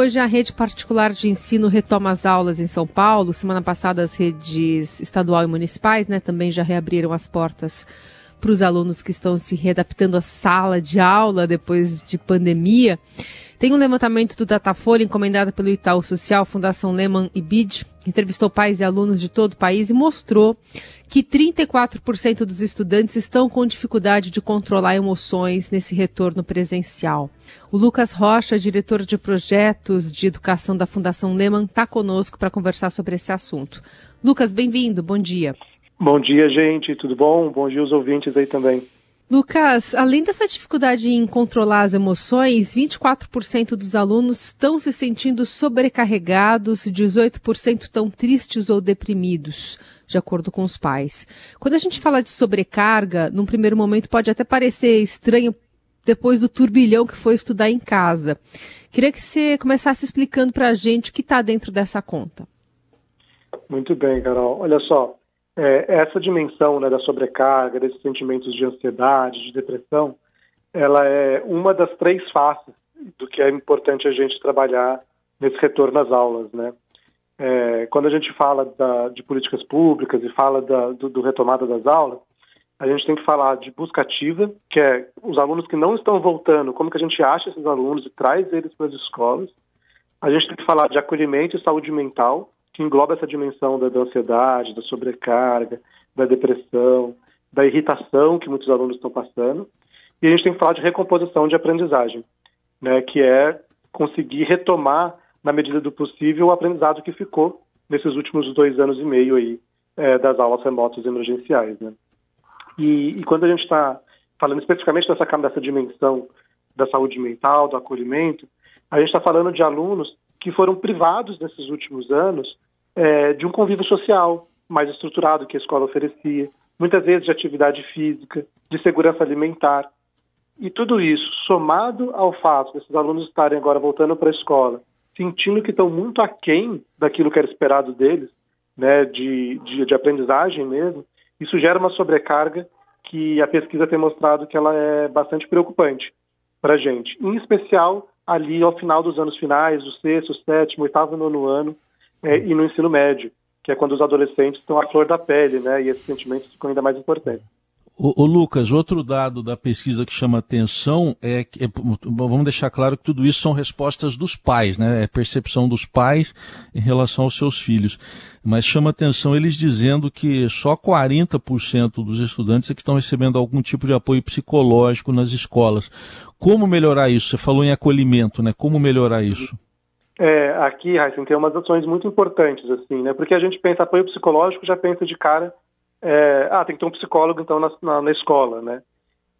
Hoje a rede particular de ensino retoma as aulas em São Paulo. Semana passada as redes estadual e municipais, né, também já reabriram as portas para os alunos que estão se readaptando à sala de aula depois de pandemia. Tem um levantamento do Datafolha encomendado pelo Itaú Social, Fundação Lehman e BID, entrevistou pais e alunos de todo o país e mostrou que 34% dos estudantes estão com dificuldade de controlar emoções nesse retorno presencial. O Lucas Rocha, diretor de projetos de educação da Fundação Lehman, está conosco para conversar sobre esse assunto. Lucas, bem-vindo, bom dia. Bom dia, gente, tudo bom? Bom dia os ouvintes aí também. Lucas, além dessa dificuldade em controlar as emoções, 24% dos alunos estão se sentindo sobrecarregados, 18% estão tristes ou deprimidos, de acordo com os pais. Quando a gente fala de sobrecarga, num primeiro momento pode até parecer estranho depois do turbilhão que foi estudar em casa. Queria que você começasse explicando para a gente o que está dentro dessa conta. Muito bem, Carol. Olha só, é, essa dimensão né, da sobrecarga, desses sentimentos de ansiedade, de depressão, ela é uma das três faces do que é importante a gente trabalhar nesse retorno às aulas, né? É, quando a gente fala da, de políticas públicas e fala da, do, do, retomada das aulas, a gente tem que falar de busca ativa, que é os alunos que não estão voltando, como que a gente acha esses alunos e traz eles para as escolas. A gente tem que falar de acolhimento e saúde mental, que engloba essa dimensão da, da ansiedade, da sobrecarga, da depressão, da irritação que muitos alunos estão passando. E a gente tem que falar de recomposição de aprendizagem, né, que é conseguir retomar, na medida do possível, o aprendizado que ficou nesses últimos dois anos e meio aí é, das aulas remotas emergenciais. Né. E, e quando a gente está falando especificamente dessa, dessa dimensão da saúde mental, do acolhimento, a gente está falando de alunos que foram privados nesses últimos anos é, de um convívio social mais estruturado que a escola oferecia, muitas vezes de atividade física, de segurança alimentar. E tudo isso, somado ao fato desses alunos estarem agora voltando para a escola, sentindo que estão muito aquém daquilo que era esperado deles, né, de, de, de aprendizagem mesmo, isso gera uma sobrecarga que a pesquisa tem mostrado que ela é bastante preocupante para a gente. Em especial ali ao final dos anos finais, do sexto, sétimo, oitavo, nono ano, é, e no ensino médio, que é quando os adolescentes estão à flor da pele, né? E esses sentimentos ficam ainda mais importantes. O, Lucas, outro dado da pesquisa que chama atenção é que, é, vamos deixar claro que tudo isso são respostas dos pais, né? É percepção dos pais em relação aos seus filhos. Mas chama atenção eles dizendo que só 40% dos estudantes é que estão recebendo algum tipo de apoio psicológico nas escolas. Como melhorar isso? Você falou em acolhimento, né? Como melhorar isso? É, aqui, Heisen, tem umas ações muito importantes, assim, né? Porque a gente pensa apoio psicológico, já pensa de cara, é, ah, tem que ter um psicólogo, então, na, na, na escola, né?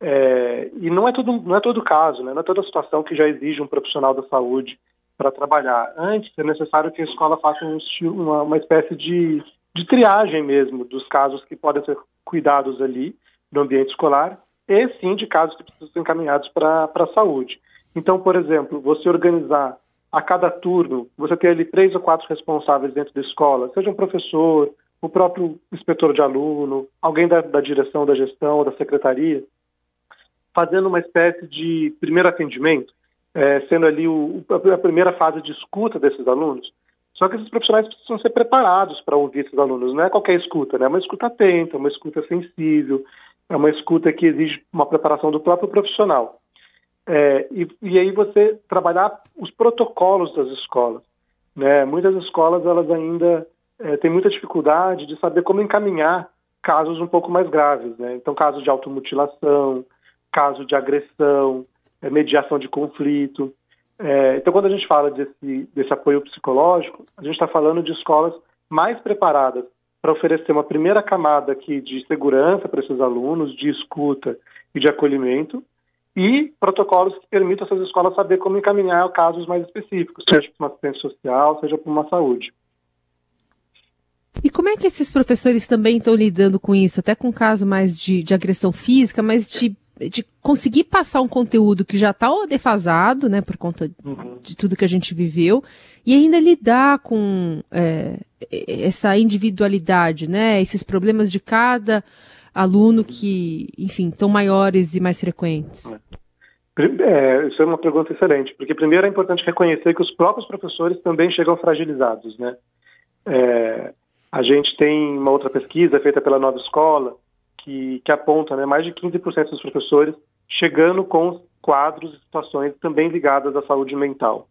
É, e não é, todo, não é todo caso, né? Não é toda situação que já exige um profissional da saúde para trabalhar. Antes, é necessário que a escola faça um, uma, uma espécie de, de triagem mesmo dos casos que podem ser cuidados ali no ambiente escolar e sim de casos que precisam ser encaminhados para a saúde. Então, por exemplo, você organizar a cada turno, você tem ali três ou quatro responsáveis dentro da escola, seja um professor, o próprio inspetor de aluno, alguém da, da direção, da gestão, da secretaria, fazendo uma espécie de primeiro atendimento, é, sendo ali o, a primeira fase de escuta desses alunos. Só que esses profissionais precisam ser preparados para ouvir esses alunos. Não é qualquer escuta, né? é uma escuta atenta, uma escuta sensível, é uma escuta que exige uma preparação do próprio profissional. É, e, e, aí você trabalhar os protocolos das escolas. Né? Muitas escolas elas ainda é, têm muita dificuldade de saber como encaminhar casos um pouco mais graves. Né? Então, casos de automutilação, caso de agressão, é, mediação de conflito. É, então, quando a gente fala desse, desse apoio psicológico, a gente está falando de escolas mais preparadas para oferecer uma primeira camada aqui de segurança para esses alunos, de escuta e de acolhimento, e protocolos que permitam essas escolas saber como encaminhar casos mais específicos, seja para uma assistência social, seja para uma saúde. E como é que esses professores também estão lidando com isso? Até com caso mais de, de agressão física, mas de, de conseguir passar um conteúdo que já está defasado, né, por conta uhum. de tudo que a gente viveu, e ainda lidar com é, essa individualidade, né, esses problemas de cada aluno que, enfim, estão maiores e mais frequentes? É, isso é uma pergunta excelente, porque primeiro é importante reconhecer que os próprios professores também chegam fragilizados, né? É, a gente tem uma outra pesquisa feita pela Nova Escola que, que aponta né, mais de 15% dos professores chegando com quadros e situações também ligadas à saúde mental.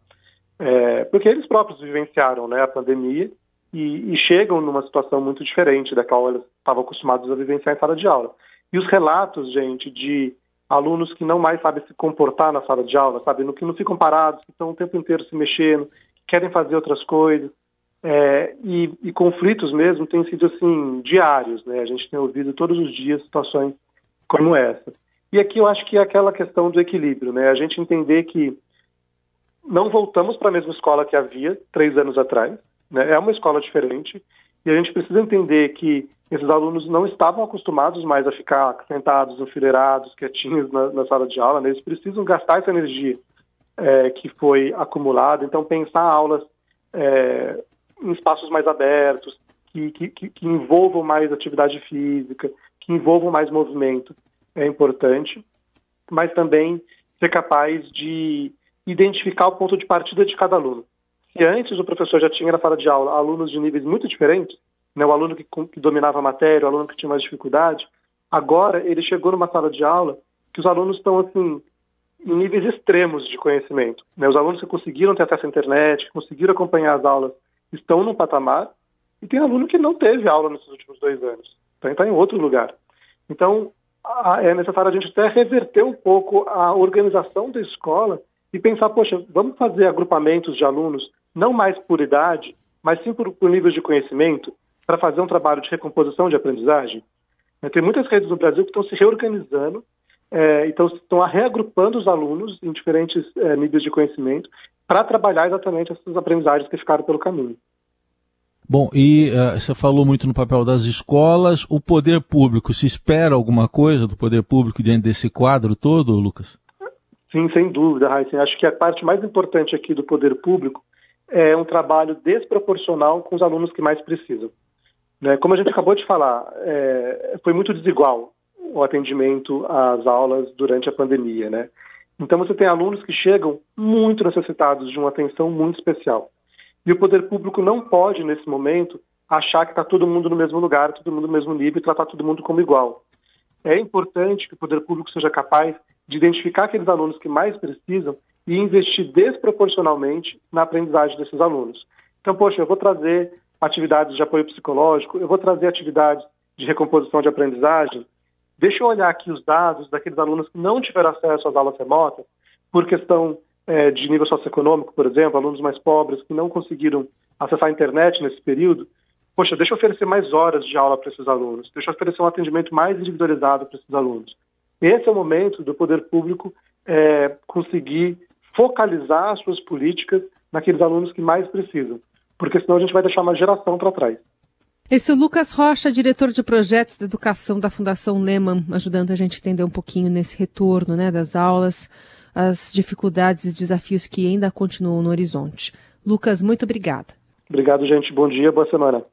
É, porque eles próprios vivenciaram né, a pandemia e, e, chegam numa situação muito diferente da qual eles estavam acostumados a vivenciar em sala de aula. E os relatos, gente, de alunos que não mais sabem se comportar na sala de aula, sabe, no que não ficam parados, que estão o tempo inteiro se mexendo, que querem fazer outras coisas, é, e, e, conflitos mesmo têm sido assim diários, né? A gente tem ouvido todos os dias situações como essa. E aqui eu acho que é aquela questão do equilíbrio, né? A gente entender que não voltamos para a mesma escola que havia três anos atrás, né? É uma escola diferente e a gente precisa entender que esses alunos não estavam acostumados mais a ficar sentados, enfileirados, quietinhos na, na sala de aula, né? eles precisam gastar essa energia é, que foi acumulada. Então, pensar aulas é, em espaços mais abertos, que, que, que envolvam mais atividade física, que envolvam mais movimento, é importante, mas também ser capaz de identificar o ponto de partida de cada aluno. Se antes o professor já tinha na sala de aula alunos de níveis muito diferentes, né, o aluno que, que dominava a matéria, o aluno que tinha mais dificuldade, agora ele chegou numa sala de aula que os alunos estão assim em níveis extremos de conhecimento. Né? Os alunos que conseguiram ter acesso à internet, que conseguiram acompanhar as aulas estão num patamar e tem aluno que não teve aula nesses últimos dois anos, então está em outro lugar. Então, é necessário a gente até reverter um pouco a organização da escola e pensar, poxa, vamos fazer agrupamentos de alunos, não mais por idade, mas sim por, por níveis de conhecimento, para fazer um trabalho de recomposição de aprendizagem. É, tem muitas redes no Brasil que estão se reorganizando, é, então estão reagrupando os alunos em diferentes é, níveis de conhecimento para trabalhar exatamente essas aprendizagens que ficaram pelo caminho. Bom, e uh, você falou muito no papel das escolas, o poder público, se espera alguma coisa do poder público diante desse quadro todo, Lucas? Sim, sem dúvida, Raíssa. Acho que a parte mais importante aqui do poder público é um trabalho desproporcional com os alunos que mais precisam. Né? Como a gente acabou de falar, é, foi muito desigual o atendimento às aulas durante a pandemia, né? Então você tem alunos que chegam muito necessitados de uma atenção muito especial. E o poder público não pode, nesse momento, achar que está todo mundo no mesmo lugar, todo mundo no mesmo nível e tratar todo mundo como igual. É importante que o poder público seja capaz de identificar aqueles alunos que mais precisam e investir desproporcionalmente na aprendizagem desses alunos. Então, poxa, eu vou trazer atividades de apoio psicológico, eu vou trazer atividades de recomposição de aprendizagem, Deixa eu olhar aqui os dados daqueles alunos que não tiveram acesso às aulas remotas, por questão é, de nível socioeconômico, por exemplo, alunos mais pobres que não conseguiram acessar a internet nesse período. Poxa, deixa eu oferecer mais horas de aula para esses alunos, deixa eu oferecer um atendimento mais individualizado para esses alunos. Esse é o momento do poder público é, conseguir focalizar as suas políticas naqueles alunos que mais precisam, porque senão a gente vai deixar uma geração para trás. Esse é o Lucas Rocha, diretor de projetos de educação da Fundação Lehman, ajudando a gente a entender um pouquinho nesse retorno né, das aulas, as dificuldades e desafios que ainda continuam no horizonte. Lucas, muito obrigada. Obrigado, gente. Bom dia, boa semana.